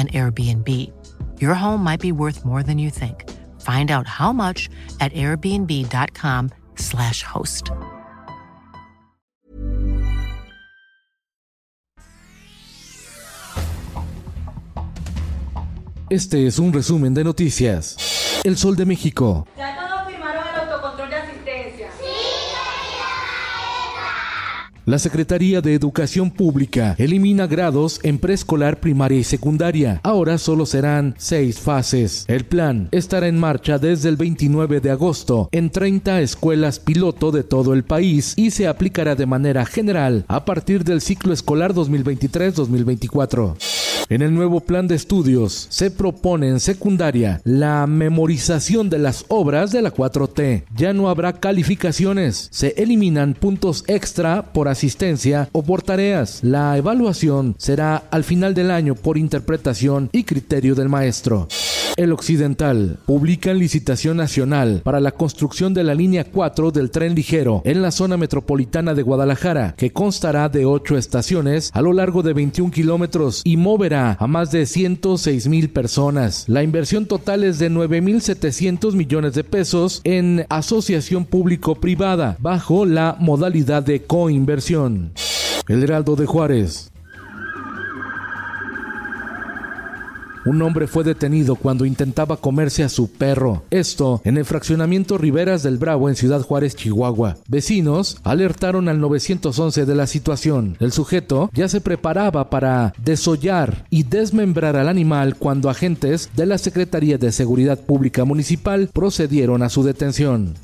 an Airbnb. Your home might be worth more than you think. Find out how much at airbnb.com/slash host. Este es un resumen de noticias. El Sol de México. La Secretaría de Educación Pública elimina grados en preescolar, primaria y secundaria. Ahora solo serán seis fases. El plan estará en marcha desde el 29 de agosto en 30 escuelas piloto de todo el país y se aplicará de manera general a partir del ciclo escolar 2023-2024. En el nuevo plan de estudios se propone en secundaria la memorización de las obras de la 4T. Ya no habrá calificaciones, se eliminan puntos extra por asistencia o por tareas. La evaluación será al final del año por interpretación y criterio del maestro. El Occidental publica en licitación nacional para la construcción de la línea 4 del tren ligero en la zona metropolitana de Guadalajara, que constará de 8 estaciones a lo largo de 21 kilómetros y moverá a más de 106 mil personas. La inversión total es de 9.700 millones de pesos en asociación público-privada, bajo la modalidad de coinversión. El Heraldo de Juárez. Un hombre fue detenido cuando intentaba comerse a su perro. Esto en el fraccionamiento Riberas del Bravo en Ciudad Juárez, Chihuahua. Vecinos alertaron al 911 de la situación. El sujeto ya se preparaba para desollar y desmembrar al animal cuando agentes de la Secretaría de Seguridad Pública Municipal procedieron a su detención.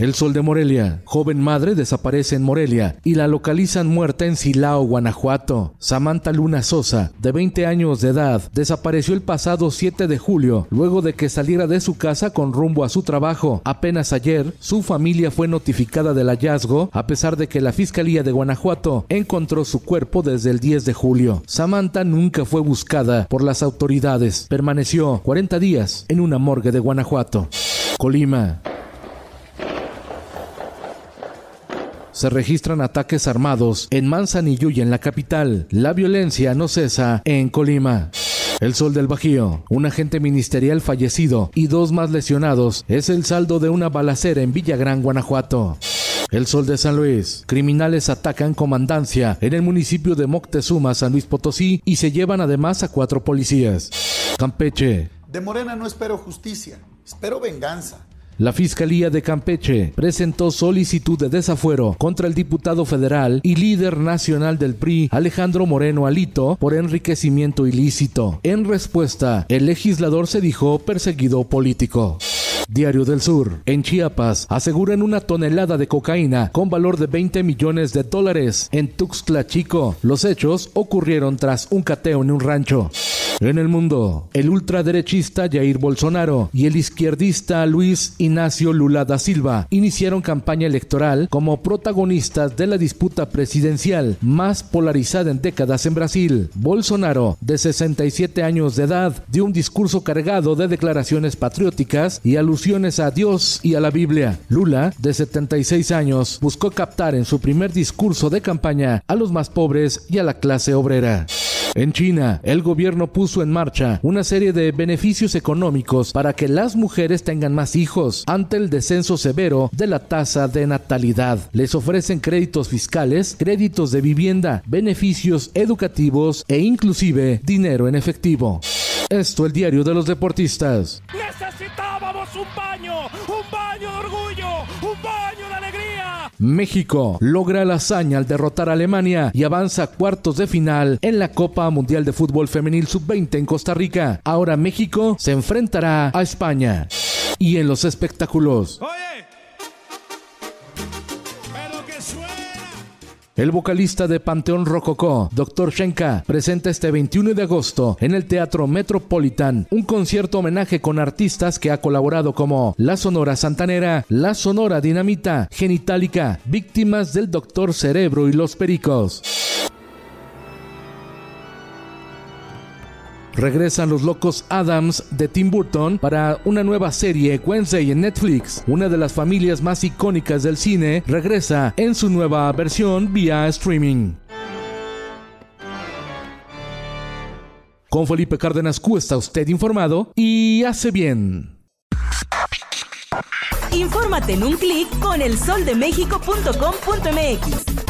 El Sol de Morelia. Joven madre desaparece en Morelia y la localizan muerta en Silao, Guanajuato. Samantha Luna Sosa, de 20 años de edad, desapareció el pasado 7 de julio luego de que saliera de su casa con rumbo a su trabajo. Apenas ayer, su familia fue notificada del hallazgo a pesar de que la Fiscalía de Guanajuato encontró su cuerpo desde el 10 de julio. Samantha nunca fue buscada por las autoridades. Permaneció 40 días en una morgue de Guanajuato. Colima. Se registran ataques armados en Manzanillo y en la capital. La violencia no cesa en Colima. El Sol del Bajío, un agente ministerial fallecido y dos más lesionados es el saldo de una balacera en Villagrán, Guanajuato. El Sol de San Luis. Criminales atacan comandancia en el municipio de Moctezuma, San Luis Potosí, y se llevan además a cuatro policías. Campeche. De Morena no espero justicia, espero venganza. La Fiscalía de Campeche presentó solicitud de desafuero contra el diputado federal y líder nacional del PRI, Alejandro Moreno Alito, por enriquecimiento ilícito. En respuesta, el legislador se dijo perseguido político. Diario del Sur. En Chiapas aseguran una tonelada de cocaína con valor de 20 millones de dólares en Tuxtla Chico. Los hechos ocurrieron tras un cateo en un rancho. En el mundo, el ultraderechista Jair Bolsonaro y el izquierdista Luis Ignacio Lula da Silva iniciaron campaña electoral como protagonistas de la disputa presidencial más polarizada en décadas en Brasil. Bolsonaro, de 67 años de edad, dio un discurso cargado de declaraciones patrióticas y alusiones a Dios y a la Biblia. Lula, de 76 años, buscó captar en su primer discurso de campaña a los más pobres y a la clase obrera. En China, el gobierno puso en marcha una serie de beneficios económicos para que las mujeres tengan más hijos ante el descenso severo de la tasa de natalidad. Les ofrecen créditos fiscales, créditos de vivienda, beneficios educativos e inclusive dinero en efectivo. Esto el diario de los deportistas. Necesitábamos un baño, México logra la hazaña al derrotar a Alemania y avanza a cuartos de final en la Copa Mundial de Fútbol Femenil Sub-20 en Costa Rica. Ahora México se enfrentará a España. Y en los espectáculos. Oye, El vocalista de Panteón Rococó, Dr. Shenka, presenta este 21 de agosto en el Teatro Metropolitan un concierto homenaje con artistas que ha colaborado como La Sonora Santanera, La Sonora Dinamita, Genitalica, Víctimas del Doctor Cerebro y Los Pericos. Regresan los locos Adams de Tim Burton para una nueva serie Wednesday en Netflix. Una de las familias más icónicas del cine regresa en su nueva versión vía streaming. Con Felipe Cárdenas Q está usted informado y hace bien. Infórmate en un clic con elsoldemexico.com.mx.